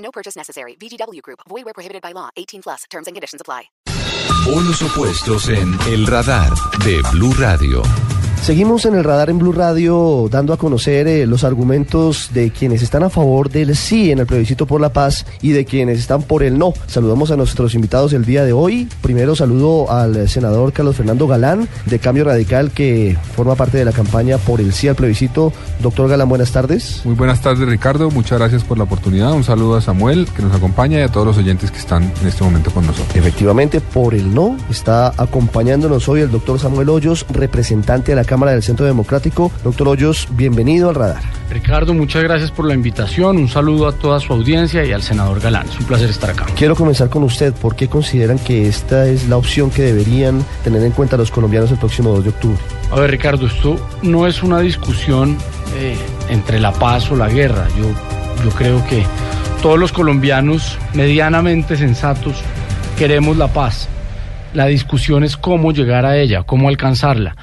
No purchase necessary. VGW Group. Void where prohibited by law. 18 plus. Terms and conditions apply. Polos opuestos en El Radar de Blue Radio. Seguimos en el radar en Blue Radio dando a conocer eh, los argumentos de quienes están a favor del sí en el plebiscito por la paz y de quienes están por el no. Saludamos a nuestros invitados el día de hoy. Primero saludo al senador Carlos Fernando Galán de Cambio Radical que forma parte de la campaña por el sí al plebiscito. Doctor Galán, buenas tardes. Muy buenas tardes Ricardo, muchas gracias por la oportunidad. Un saludo a Samuel que nos acompaña y a todos los oyentes que están en este momento con nosotros. Efectivamente, por el no está acompañándonos hoy el doctor Samuel Hoyos, representante de la Cámara del Centro Democrático. Doctor Hoyos, bienvenido al radar. Ricardo, muchas gracias por la invitación. Un saludo a toda su audiencia y al senador Galán. Es un placer estar acá. Quiero comenzar con usted. ¿Por qué consideran que esta es la opción que deberían tener en cuenta los colombianos el próximo 2 de octubre? A ver, Ricardo, esto no es una discusión eh, entre la paz o la guerra. Yo, yo creo que todos los colombianos medianamente sensatos queremos la paz. La discusión es cómo llegar a ella, cómo alcanzarla.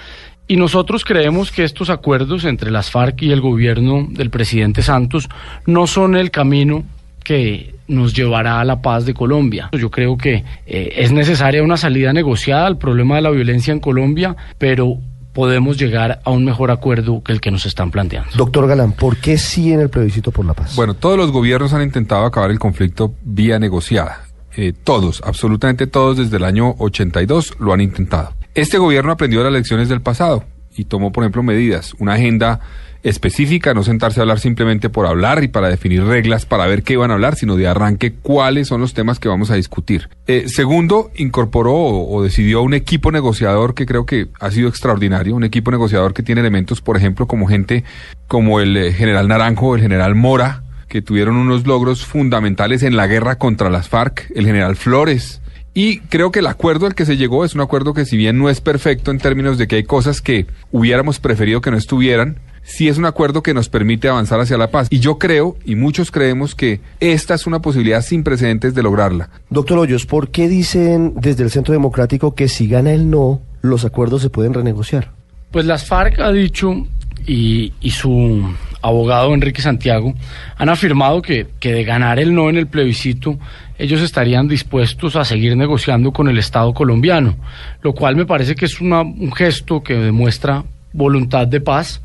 Y nosotros creemos que estos acuerdos entre las FARC y el gobierno del presidente Santos no son el camino que nos llevará a la paz de Colombia. Yo creo que eh, es necesaria una salida negociada al problema de la violencia en Colombia, pero podemos llegar a un mejor acuerdo que el que nos están planteando. Doctor Galán, ¿por qué sí en el plebiscito por la paz? Bueno, todos los gobiernos han intentado acabar el conflicto vía negociada. Eh, todos, absolutamente todos desde el año 82 lo han intentado. Este gobierno aprendió las lecciones del pasado y tomó, por ejemplo, medidas, una agenda específica, no sentarse a hablar simplemente por hablar y para definir reglas para ver qué iban a hablar, sino de arranque cuáles son los temas que vamos a discutir. Eh, segundo, incorporó o, decidió un equipo negociador que creo que ha sido extraordinario, un equipo negociador que tiene elementos, por ejemplo, como gente como el eh, general Naranjo, el general Mora, que tuvieron unos logros fundamentales en la guerra contra las FARC, el general Flores, y creo que el acuerdo al que se llegó es un acuerdo que si bien no es perfecto en términos de que hay cosas que hubiéramos preferido que no estuvieran, sí es un acuerdo que nos permite avanzar hacia la paz. Y yo creo, y muchos creemos, que esta es una posibilidad sin precedentes de lograrla. Doctor Hoyos, ¿por qué dicen desde el Centro Democrático que si gana el no, los acuerdos se pueden renegociar? Pues las FARC ha dicho, y, y su abogado Enrique Santiago, han afirmado que, que, de ganar el no en el plebiscito, ellos estarían dispuestos a seguir negociando con el Estado colombiano, lo cual me parece que es una, un gesto que demuestra voluntad de paz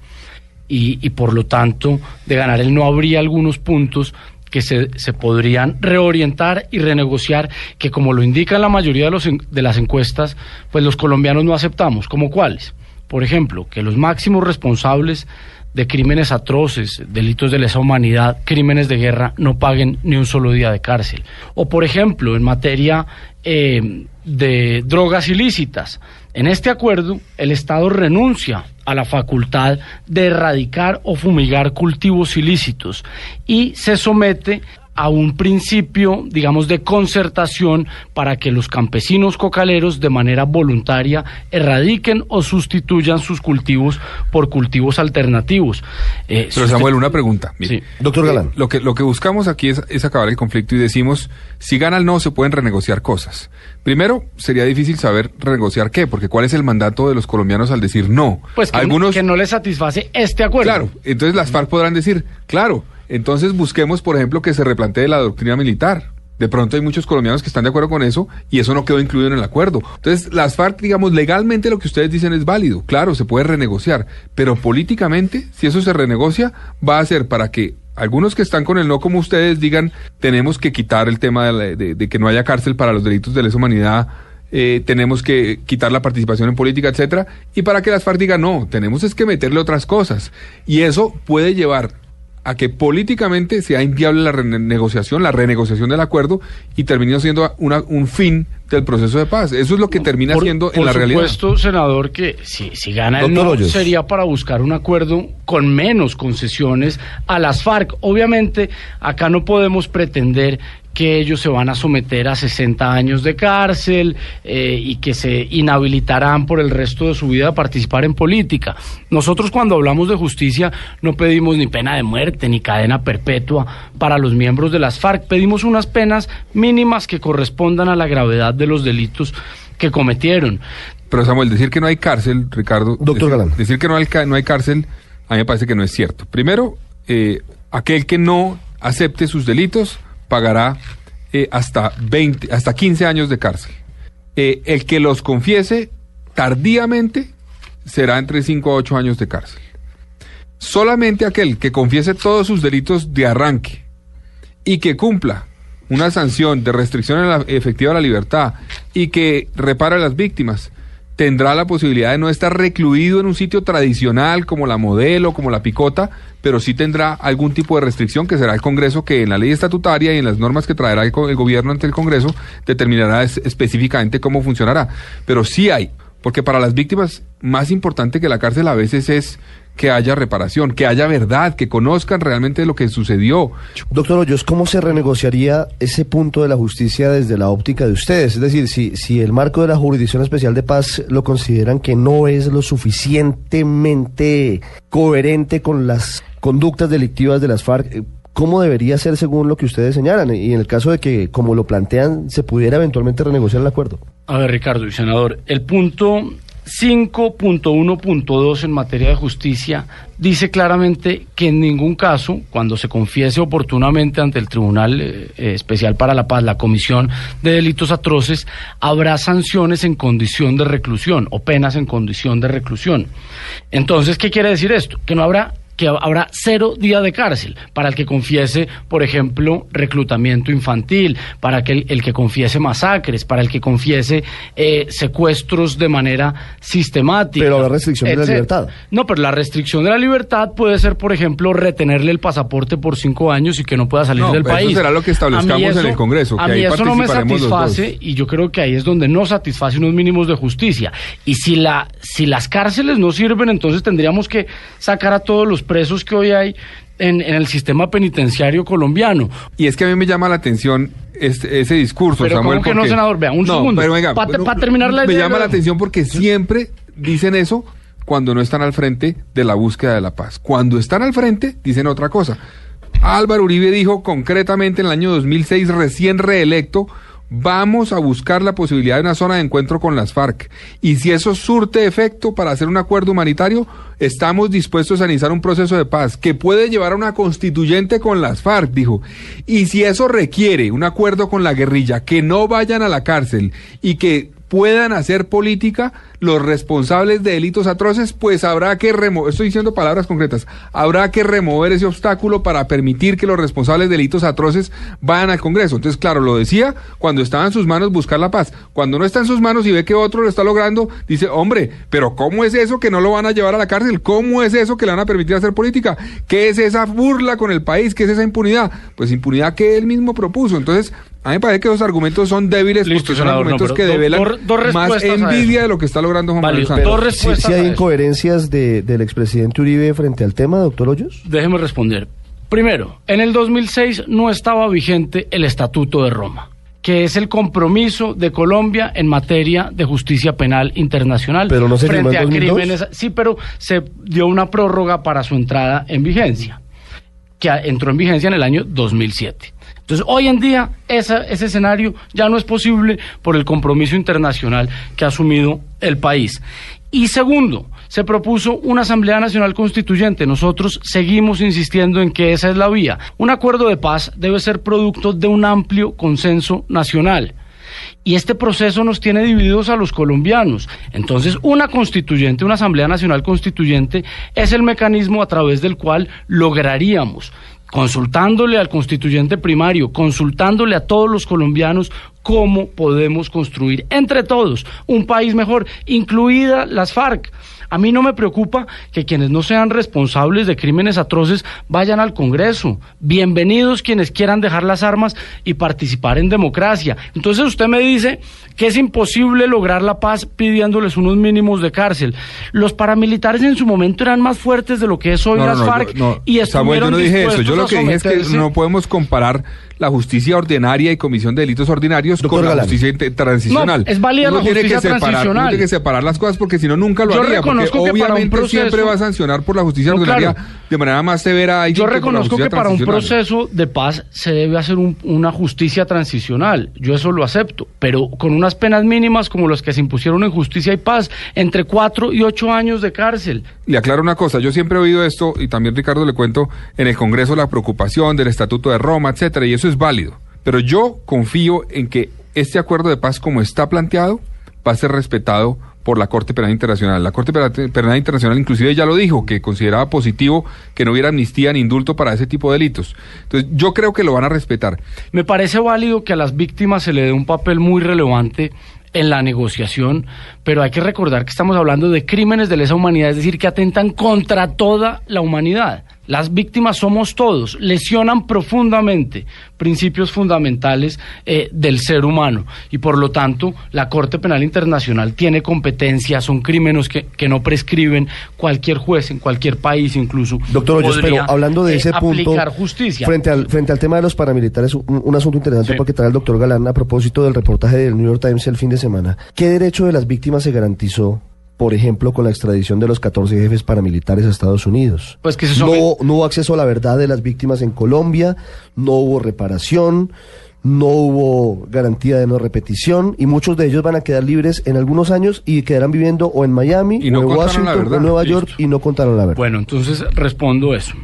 y, por lo tanto, de ganar el no habría algunos puntos que se, se podrían reorientar y renegociar, que como lo indica la mayoría de, los, de las encuestas, pues los colombianos no aceptamos, como cuáles. Por ejemplo, que los máximos responsables de crímenes atroces, delitos de lesa humanidad, crímenes de guerra, no paguen ni un solo día de cárcel. O, por ejemplo, en materia eh, de drogas ilícitas, en este acuerdo el Estado renuncia a la facultad de erradicar o fumigar cultivos ilícitos y se somete a un principio, digamos, de concertación para que los campesinos cocaleros de manera voluntaria erradiquen o sustituyan sus cultivos por cultivos alternativos. Eh, Pero Samuel, una pregunta. Mire, sí. Doctor Galán. Eh, lo, que, lo que buscamos aquí es, es acabar el conflicto y decimos, si gana el no, se pueden renegociar cosas. Primero, sería difícil saber renegociar qué, porque ¿cuál es el mandato de los colombianos al decir no? Pues que, Algunos... que no les satisface este acuerdo. Claro, entonces las FARC podrán decir, claro, entonces busquemos, por ejemplo, que se replantee la doctrina militar. De pronto hay muchos colombianos que están de acuerdo con eso y eso no quedó incluido en el acuerdo. Entonces, las FARC, digamos, legalmente lo que ustedes dicen es válido. Claro, se puede renegociar, pero políticamente, si eso se renegocia, va a ser para que algunos que están con el no como ustedes digan, tenemos que quitar el tema de, que no haya cárcel para los delitos de lesa humanidad, eh, tenemos que quitar la participación en política, etcétera, y para que las FARC digan, no, tenemos es que meterle otras cosas. Y eso puede llevar a que políticamente sea inviable la renegociación, la renegociación del acuerdo y termine siendo una, un fin del proceso de paz. Eso es lo que termina Por- siendo en por la realidad. supuesto, senador, que si, si gana el Doctor no, Hoyos. sería para buscar un acuerdo con menos concesiones a las FARC. Obviamente, acá no podemos pretender que ellos se van a someter a 60 años de cárcel eh, y que se inhabilitarán por el resto de su vida a participar en política. Nosotros cuando hablamos de justicia no pedimos ni pena de muerte ni cadena perpetua para los miembros de las FARC, pedimos unas penas mínimas que correspondan a la gravedad de los delitos que cometieron. Pero Samuel, decir que no hay cárcel, Ricardo. Doctor decir, Galán. Decir que no hay, no hay cárcel, a mí me parece que no es cierto. Primero, eh, aquel que no acepte sus delitos pagará eh, hasta 20, hasta 15 años de cárcel. Eh, el que los confiese tardíamente será entre 5 a 8 años de cárcel. Solamente aquel que confiese todos sus delitos de arranque y que cumpla una sanción de restricción a efectiva de la libertad y que repara a las víctimas, tendrá la posibilidad de no estar recluido en un sitio tradicional como la modelo, como la picota, pero sí tendrá algún tipo de restricción que será el Congreso que en la ley estatutaria y en las normas que traerá el, el gobierno ante el Congreso determinará es- específicamente cómo funcionará. Pero sí hay, porque para las víctimas más importante que la cárcel a veces es que haya reparación, que haya verdad, que conozcan realmente lo que sucedió. Doctor Hoyos, ¿cómo se renegociaría ese punto de la justicia desde la óptica de ustedes? Es decir, si, si el marco de la Jurisdicción Especial de Paz lo consideran que no es lo suficientemente coherente con las conductas delictivas de las FARC, eh, ¿cómo debería ser según lo que ustedes señalan? Y en el caso de que, como lo plantean, se pudiera eventualmente renegociar el acuerdo. A ver, Ricardo y senador, el punto 5.1.2 en materia de justicia dice claramente que en ningún caso, cuando se confiese oportunamente ante el Tribunal eh, eh, Especial para la Paz, la Comisión de Delitos Atroces, habrá sanciones en condición de reclusión o penas en condición de reclusión. Entonces, ¿qué quiere decir esto? Que no habrá que habrá cero día de cárcel para el que confiese, por ejemplo, reclutamiento infantil, para que el, el que confiese masacres, para el que confiese eh, secuestros de manera sistemática. Pero habrá restricción de la libertad. No, pero la restricción de la libertad puede ser, por ejemplo, retenerle el pasaporte por cinco años y que no pueda salir No, del pero eso país. será lo que establezcamos A en el Congreso, A que mí ahí eso no me satisface y yo creo que ahí es donde no satisface unos mínimos de justicia. Y si la si las cárceles no sirven, entonces tendríamos que sacar a todos los presos que hoy hay en, en el sistema penitenciario colombiano. Y es que a mí me llama la atención este- ese discurso, Pero Samuel. ¿cómo que no, senador? Vea, un segundo. pero venga, Pa- bueno, pa terminar la Me idea, llama la no. atención porque siempre dicen eso cuando no están al frente de la búsqueda de la paz. Cuando están al frente, dicen otra cosa. Álvaro Uribe dijo concretamente en el año 2006, recién reelecto, vamos a buscar la posibilidad de una zona de encuentro con las FARC. Y si eso surte efecto para hacer un acuerdo humanitario, estamos dispuestos a iniciar un proceso de paz que puede llevar a una constituyente con las FARC, dijo. Y si eso requiere un acuerdo con la guerrilla, que no vayan a la cárcel y que puedan hacer política los responsables de delitos atroces, pues habrá que remover, estoy diciendo palabras concretas, habrá que remover ese obstáculo para permitir que los responsables de delitos atroces vayan al Congreso. Entonces, claro, lo decía cuando estaba en sus manos buscar la paz. Cuando no está en sus manos y ve que otro lo está logrando, dice, hombre, pero ¿cómo es eso que no lo van a llevar a la cárcel? ¿Cómo es eso que le van a permitir hacer política? ¿Qué es esa burla con el país? ¿Qué es esa impunidad? Pues impunidad que él mismo propuso. Entonces, a mí me parece que esos argumentos son débiles Listo, porque son senador, no, argumentos pero que do- develan más envidia de lo que está logrando Juan Manuel Santos. Si hay incoherencias de- del expresidente Uribe frente al tema, doctor Hoyos. Déjeme responder. Primero, en el 2006 no estaba vigente el Estatuto de Roma, que es el compromiso de Colombia en materia de justicia penal internacional Pero no se firmó frente en a 2002. crímenes. Sí, pero se dio una prórroga para su entrada en vigencia, que entró en vigencia en el año 2007. Entonces, hoy en día ese escenario ya no es posible por el compromiso internacional que ha asumido el país. Y segundo, se propuso una Asamblea Nacional Constituyente. Nosotros seguimos insistiendo en que esa es la vía. Un acuerdo de paz debe ser producto de un amplio consenso nacional. Y este proceso nos tiene divididos a los colombianos. Entonces, una constituyente, una Asamblea Nacional Constituyente, es el mecanismo a través del cual lograríamos, consultándole al constituyente primario, consultándole a todos los colombianos, cómo podemos construir entre todos un país mejor, incluida las FARC. A mí no me preocupa que quienes no sean responsables de crímenes atroces vayan al Congreso. Bienvenidos quienes quieran dejar las armas y participar en democracia. Entonces usted me dice que es imposible lograr la paz pidiéndoles unos mínimos de cárcel. Los paramilitares en su momento eran más fuertes de lo que es hoy No, no, las no, FARC yo- no, y Samuel, yo estuvieron no dije eso. Yo lo que dije es que no podemos comparar la justicia ordinaria y comisión de delitos ordinarios Doctor con la Galán. justicia transicional. No, es válida Uno la tiene justicia que separar, transicional. uno tiene que separar las cosas porque si no nunca lo Yo haría. Porque reconozco que para un obviamente proceso- siempre va a sancionar por la justicia No, ordinaria claro. de manera más severa. Yo reconozco que para un proceso de paz se debe hacer un- una justicia transicional. Yo eso lo acepto, pero con unas penas mínimas como las que se impusieron en justicia y paz, entre cuatro y ocho años de cárcel. Le aclaro una cosa, yo siempre he oído esto y también Ricardo le cuento en el Congreso la preocupación del Estatuto de Roma, etcétera, y eso es válido. Pero yo confío en que este acuerdo de paz como está planteado va a ser respetado por la Corte Penal Internacional. La Corte Penal Internacional inclusive ya lo dijo, que consideraba positivo que no hubiera amnistía ni indulto para ese tipo de delitos. Entonces yo creo que lo van a respetar. Me parece válido que a las víctimas se le dé un papel muy relevante en la negociación, pero hay que recordar que estamos hablando de crímenes de lesa humanidad, es decir, que atentan contra toda la humanidad. Las víctimas somos todos, lesionan profundamente principios fundamentales eh, del ser humano y por lo tanto la Corte Penal Internacional tiene competencia, son crímenes que, que no prescriben cualquier juez en cualquier país incluso. Doctor Hoyos, pero hablando de eh, ese punto, justicia. frente al frente al tema de los paramilitares, un, un asunto interesante Sí. porque trae el doctor Galán a propósito del reportaje del New York Times el fin de semana. ¿Qué derecho de las víctimas se garantizó, por ejemplo, con la extradición de los 14 jefes paramilitares a Estados Unidos? Pues que se no, no hubo acceso a la verdad de las víctimas en Colombia, no hubo reparación, no hubo garantía de no repetición y muchos de ellos van a quedar libres en algunos años y quedarán viviendo o en Miami Y no o en Washington o en Nueva Listo. York y no contaron la verdad. Bueno, entonces respondo eso.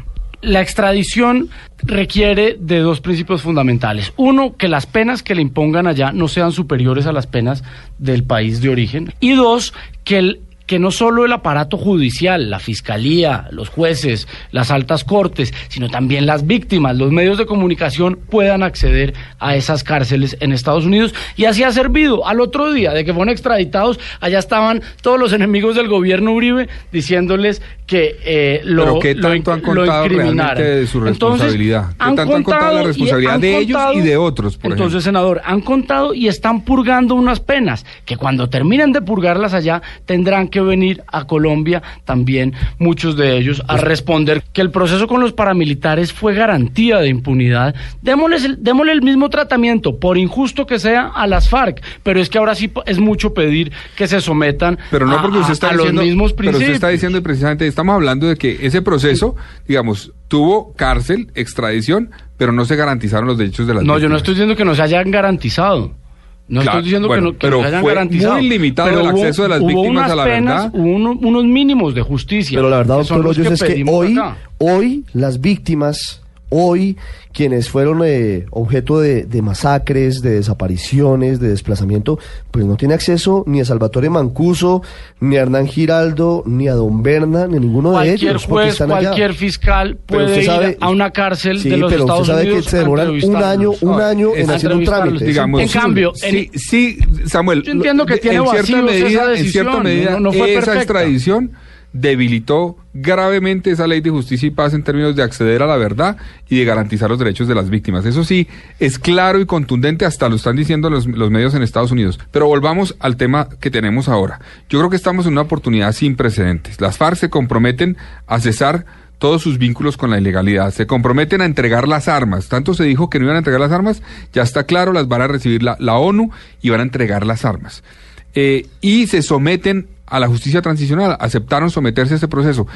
La extradición requiere de dos principios fundamentales. Uno, que las penas que le impongan allá no sean superiores a las penas del país de origen. Y dos, que el que no solo el aparato judicial, la fiscalía, los jueces, las altas cortes, sino también las víctimas, los medios de comunicación puedan acceder a esas cárceles en Estados Unidos. Y así ha servido. Al otro día de que fueron extraditados, allá estaban todos los enemigos del gobierno Uribe diciéndoles que eh, lo, Pero ¿qué lo tanto han lo contado realmente de su Entonces, responsabilidad? ¿Qué han tanto han contado la responsabilidad de ellos y de otros, por Entonces, ejemplo? senador, han contado y están purgando unas penas que cuando terminen de purgarlas allá tendrán que venir a Colombia también muchos de ellos Pues a responder que el proceso con los paramilitares fue garantía de impunidad. Démosles el, démosle el mismo tratamiento, por injusto que sea, a las FARC, pero es que ahora sí es mucho pedir que se sometan Pero no a- porque usted está a los diciendo, mismos pero usted principios. está diciendo precisamente, estamos hablando de que ese proceso, digamos, tuvo cárcel, extradición, pero no se garantizaron los derechos de las No, yo no estoy diciendo que no se hayan garantizado. No Claro, estoy diciendo bueno, que no, que pero hayan fue garantizado. muy limitado el hubo- acceso de las víctimas unas a la penas, verdad. Hubo uno- unos mínimos de justicia. Pero la verdad, doctor los Hoyos, es que hoy, acá. hoy las víctimas, hoy quienes fueron eh, objeto de, de masacres, de desapariciones, de desplazamiento, pues no tiene acceso ni a Salvatore Mancuso, ni a Hernán Giraldo, ni a Don Berna, ni a ninguno de ellos. porque juez, están allá. cualquier fiscal puede usted ir sabe- a una cárcel Sí, de los pero usted Estados sabe que Unidos se a demoran un año, un año en hacer un trámite. digamos, En cambio, sí, sí, Samuel, Yo entiendo que tiene en cierta medida, esa en cierta medida no- no fue esa perfecta. extradición debilitó gravemente esa ley de justicia y paz en términos de acceder a la verdad y de garantizar los derechos de las víctimas. Eso sí, es claro y contundente, hasta lo están diciendo los, los medios en Estados Unidos. Pero volvamos al tema que tenemos ahora. Yo creo que estamos en una oportunidad sin precedentes. Las FARC se comprometen a cesar todos sus vínculos con la ilegalidad. Se comprometen a entregar las armas. Tanto se dijo que no iban a entregar las armas, ya está claro, las van a recibir la, la ONU y van a entregar las armas. Eh, y se someten a la justicia transicional, aceptaron someterse a ese proceso.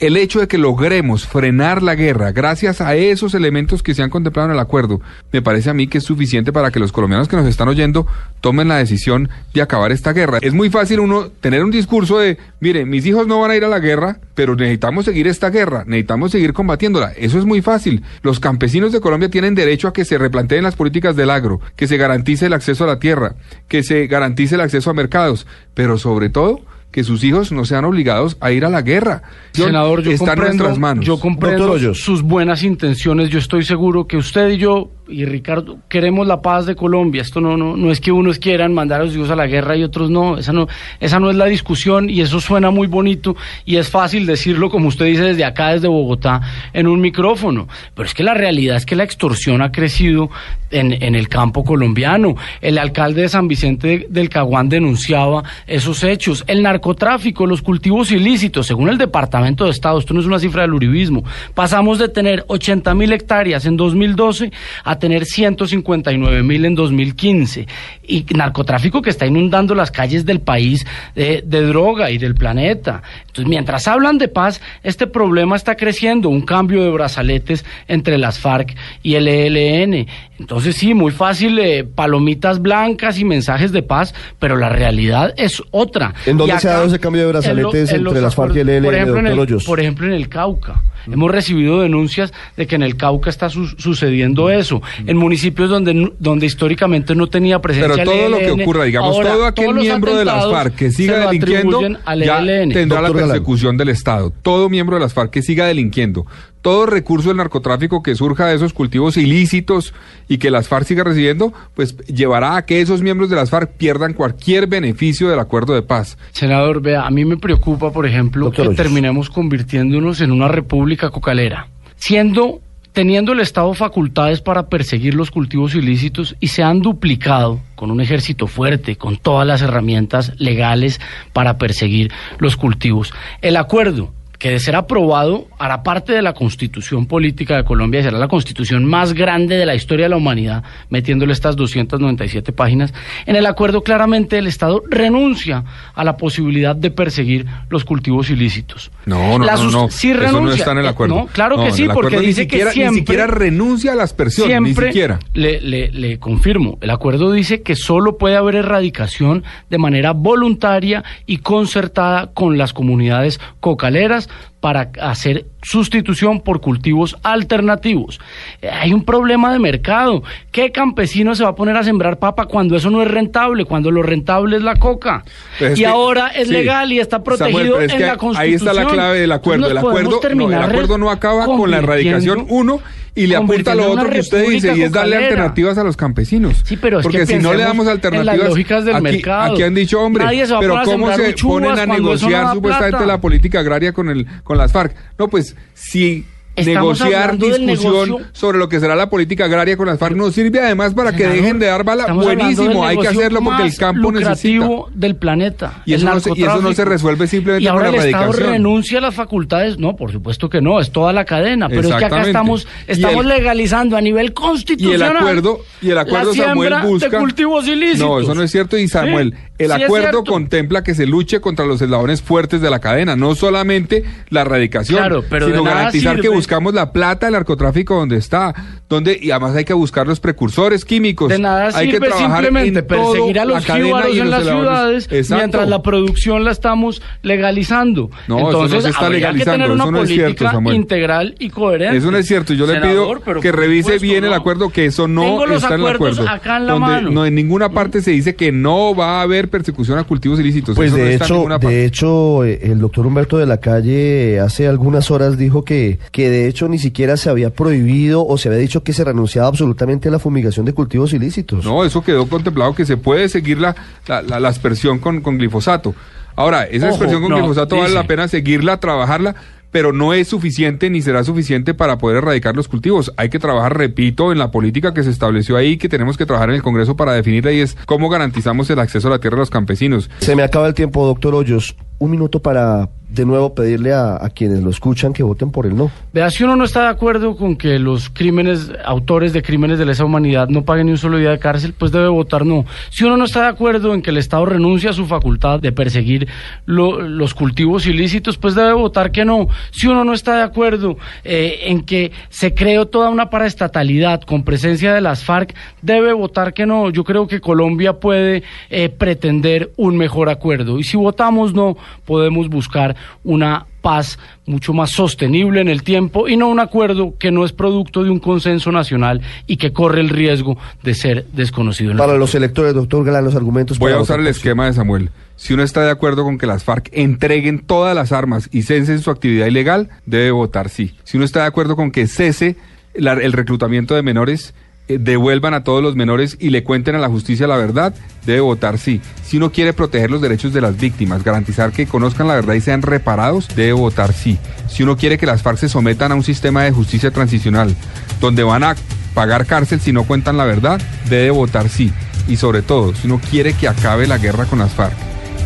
El hecho de que logremos frenar la guerra gracias a esos elementos que se han contemplado en el acuerdo, me parece a mí que es suficiente para que los colombianos que nos están oyendo tomen la decisión de acabar esta guerra. Es muy fácil uno tener un discurso de, mire, mis hijos no van a ir a la guerra, pero necesitamos seguir esta guerra, necesitamos seguir combatiéndola. Eso es muy fácil. Los campesinos de Colombia tienen derecho a que se replanteen las políticas del agro, que se garantice el acceso a la tierra, que se garantice el acceso a mercados, pero sobre todo que sus hijos no sean obligados a ir a la guerra. Senador, yo está en comprendo, nuestras manos. yo comprendo sus buenas intenciones. Yo estoy seguro que usted y yo y Ricardo, queremos la paz de Colombia. Esto no, no, no es que unos quieran mandar a los hijos a la guerra y otros no. Esa no, esa no es la discusión y eso suena muy bonito y es fácil decirlo, como usted dice, desde acá, desde Bogotá, en un micrófono. Pero es que la realidad es que la extorsión ha crecido en, en el campo colombiano. El alcalde de San Vicente del Caguán denunciaba esos hechos. El narcotráfico, los cultivos ilícitos, según el Departamento de Estado, esto no es una cifra del uribismo, pasamos de tener 80 mil hectáreas en 2012 a tener 159 mil en 2015. Y narcotráfico que está inundando las calles del país de, de droga y del planeta. Entonces, mientras hablan de paz, este problema está creciendo, un cambio de brazaletes entre las FARC y el ELN. Entonces, sí, muy fácil, eh, palomitas blancas y mensajes de paz, pero la realidad es otra. ¿En dónde se ha dado ese cambio de en lo- brazaletes en entre las FARC y el ELN, por ejemplo, en el- por ejemplo, en el Cauca. Hemos recibido denuncias de que en el Cauca está su- sucediendo eso, en municipios donde, donde históricamente no tenía presencia Pero el todo lo que ocurra, digamos, Ahora, todo aquel miembro de las FARC que siga delinquiendo al ya tendrá la Galán. persecución del Estado. Todo miembro de las FARC que siga delinquiendo, todo recurso del narcotráfico que surja de esos cultivos ilícitos y que las FARC siga recibiendo, pues llevará a que esos miembros de las FARC pierdan cualquier beneficio del acuerdo de paz. Senador, vea, a mí me preocupa, por ejemplo, Doctor que Hoyos. terminemos convirtiéndonos en una república cocalera, siendo teniendo el Estado facultades para perseguir los cultivos ilícitos y se han duplicado con un ejército fuerte, con todas las herramientas legales para perseguir los cultivos. El acuerdo que de ser aprobado hará parte de la constitución política de Colombia y será la constitución más grande de la historia de la humanidad, metiéndole estas 297 páginas. En el acuerdo claramente el Estado renuncia a la posibilidad de perseguir los cultivos ilícitos. No, no, La no, no. Sí Eso no renuncia. está en el Eh, acuerdo. no, claro No, que sí, porque dice siquiera- que siempre... Ni siquiera renuncia a la aspersión, Siempre, ni siquiera. Le, le- le confirmo, el acuerdo dice que solo puede haber erradicación de manera voluntaria y concertada con las comunidades cocaleras para hacer sustitución por cultivos alternativos. Eh, Hay un problema de mercado. ¿Qué campesino se va a poner a sembrar papa cuando eso no es rentable, cuando lo rentable es la coca? Pero es y que- ahora es sí. legal y está protegido pero es en que la Constitución. Ahí está la clave del acuerdo. El acuerdo, no, el acuerdo no acaba con la erradicación, uno, y le apunta a lo otro que usted dice, y es darle alternativas a los campesinos. Sí, pero es que Porque si no le damos en alternativas, las lógicas del aquí, mercado. aquí han dicho, hombre, pero ¿cómo se ponen a negociar supuestamente plata? la política agraria con, el, con las FARC? No, pues si... Estamos negociar discusión sobre lo que será la política agraria con las FARC nos sirve además para que dejen de dar bala. Buenísimo, hay que hacerlo porque el campo necesita. del planeta. Y eso no se- y eso no se narcotráfico. resuelve simplemente y ahora con la el Estado renuncia a las facultades. No, por supuesto que no, es toda la cadena. Pero es que acá estamos, estamos el- legalizando a nivel Y el constitucional. acuerdo, y el acuerdo la Samuel busca. de cultivos ilícitos. No, eso no es cierto. Y Samuel, Sí, el sí acuerdo contempla que se luche contra los eslabones fuertes de la cadena, no solamente la erradicación, Claro, pero sino garantizar que buscamos la plata del narcotráfico donde está, donde y además hay que buscar los precursores químicos. De nada hay que sirve trabajar simplemente en perseguir a los jíbaros en las ciudades Exacto. mientras la producción la estamos legalizando. No, eso no Entonces, se está legalizando, que tener una eso no es política cierto, Samuel. integral y coherente. Eso no es cierto. Yo le pido que revise supuesto, bien el acuerdo, que eso no Tengo los está en el acuerdos acuerdo. acá en la donde mano. no en ninguna parte se dice que no va a haber persecución a cultivos ilícitos. Pues Eso no de está en hecho, ninguna parte. de hecho, eh, el doctor Humberto de la Calle hace algunas horas dijo que, que de hecho ni siquiera se había prohibido o se había dicho que se renunciaba absolutamente a la fumigación de cultivos ilícitos. No, eso quedó contemplado que se puede seguir la, la, la- la aspersión con, con glifosato. Ahora, esa Ojo, aspersión con no, glifosato vale dice. la pena seguirla, trabajarla, pero no es suficiente ni será suficiente para poder erradicar los cultivos. Hay que trabajar, repito, en la política que se estableció ahí, que tenemos que trabajar en el Congreso para definirla y es cómo garantizamos el acceso a la tierra de los campesinos. Se me acaba el tiempo, doctor Hoyos. Un minuto para de nuevo pedirle a, quienes lo escuchan que voten por el no. Vea, si uno no está de acuerdo con que los crímenes, autores de crímenes de lesa humanidad no paguen ni un solo día de cárcel, pues debe votar no. Si uno no está de acuerdo en que el Estado renuncie a su facultad de perseguir lo- los cultivos ilícitos, pues debe votar que no. Si uno no está de acuerdo eh, en que se creó toda una paraestatalidad con presencia de las FARC, debe votar que no. Yo creo que Colombia puede eh, pretender un mejor acuerdo. Y si votamos no, podemos buscar una paz mucho más sostenible en el tiempo y no un acuerdo que no es producto de un consenso nacional y que corre el riesgo de ser desconocido. en Para los electores, doctor Galán, los argumentos Voy para a usar el esquema de Samuel. Si uno está de acuerdo con que las FARC entreguen todas las armas y cesen su actividad ilegal, debe votar sí. Si uno está de acuerdo con que cese la- el reclutamiento de menores, devuelvan a todos los menores y le cuenten a la justicia la verdad, debe votar sí. Si uno quiere proteger los derechos de las víctimas, garantizar que conozcan la verdad y sean reparados, debe votar sí. Si uno quiere que las FARC se sometan a un sistema de justicia transicional, donde van a pagar cárcel si no cuentan la verdad, debe votar sí. Y sobre todo, si uno quiere que acabe la guerra con las FARC,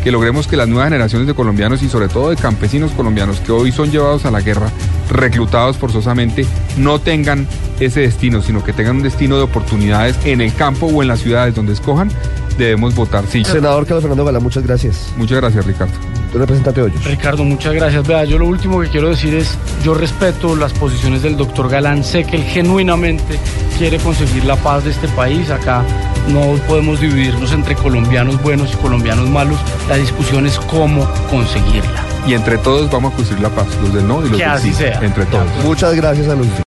que logremos que las nuevas generaciones de colombianos y sobre todo de campesinos colombianos que hoy son llevados a la guerra, reclutados forzosamente, no tengan ese destino, sino que tengan un destino de oportunidades en el campo o en las ciudades donde escojan, debemos votar sí. Senador Carlos Fernando Galán, muchas gracias. Muchas gracias, Ricardo. Representante Hoyos. Ricardo, muchas gracias. Vea, yo lo último que quiero decir es, yo respeto las posiciones del doctor Galán, sé que él genuinamente quiere conseguir la paz de este país. Acá no podemos dividirnos entre colombianos buenos y colombianos malos. La discusión es cómo conseguirla. Y entre todos vamos a construir la paz, los del no y los Que del así sí. sea. Entre todos. Muchas gracias a los